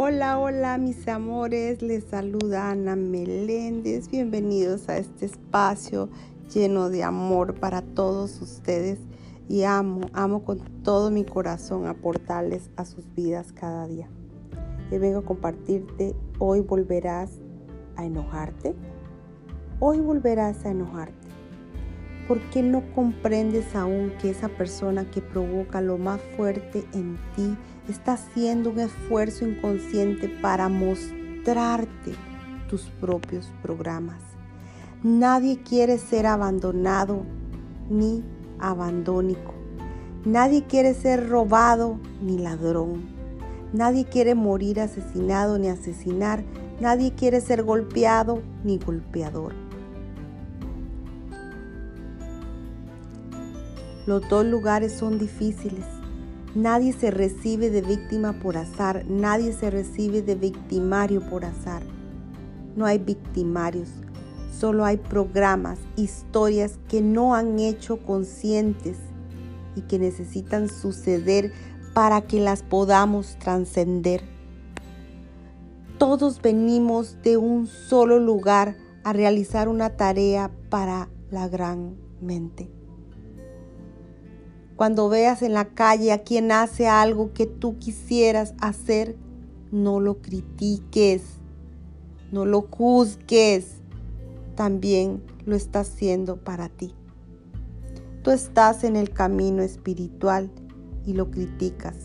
Hola, hola mis amores, les saluda Ana Meléndez. Bienvenidos a este espacio lleno de amor para todos ustedes y amo, amo con todo mi corazón aportarles a sus vidas cada día. Y vengo a compartirte, hoy volverás a enojarte. Hoy volverás a enojarte. ¿Por qué no comprendes aún que esa persona que provoca lo más fuerte en ti está haciendo un esfuerzo inconsciente para mostrarte tus propios programas? Nadie quiere ser abandonado ni abandónico. Nadie quiere ser robado ni ladrón. Nadie quiere morir asesinado ni asesinar. Nadie quiere ser golpeado ni golpeador. Los dos lugares son difíciles. Nadie se recibe de víctima por azar, nadie se recibe de victimario por azar. No hay victimarios, solo hay programas, historias que no han hecho conscientes y que necesitan suceder para que las podamos trascender. Todos venimos de un solo lugar a realizar una tarea para la gran mente. Cuando veas en la calle a quien hace algo que tú quisieras hacer, no lo critiques, no lo juzgues. También lo está haciendo para ti. Tú estás en el camino espiritual y lo criticas,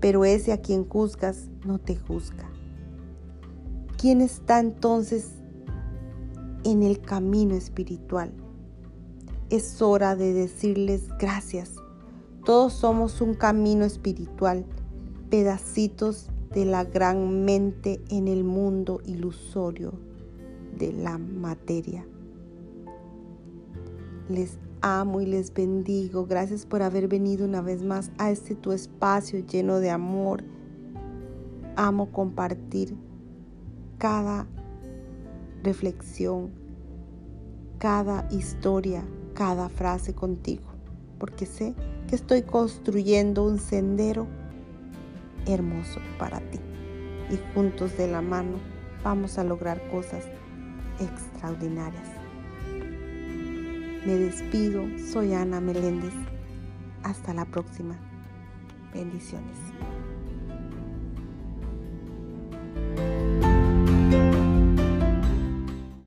pero ese a quien juzgas no te juzga. ¿Quién está entonces en el camino espiritual? Es hora de decirles gracias todos somos un camino espiritual, pedacitos de la gran mente en el mundo ilusorio de la materia. Les amo y les bendigo. Gracias por haber venido una vez más a este tu espacio lleno de amor. Amo compartir cada reflexión, cada historia, cada frase contigo, porque sé que estoy construyendo un sendero hermoso para ti. Y juntos de la mano vamos a lograr cosas extraordinarias. Me despido, soy Ana Meléndez. Hasta la próxima. Bendiciones.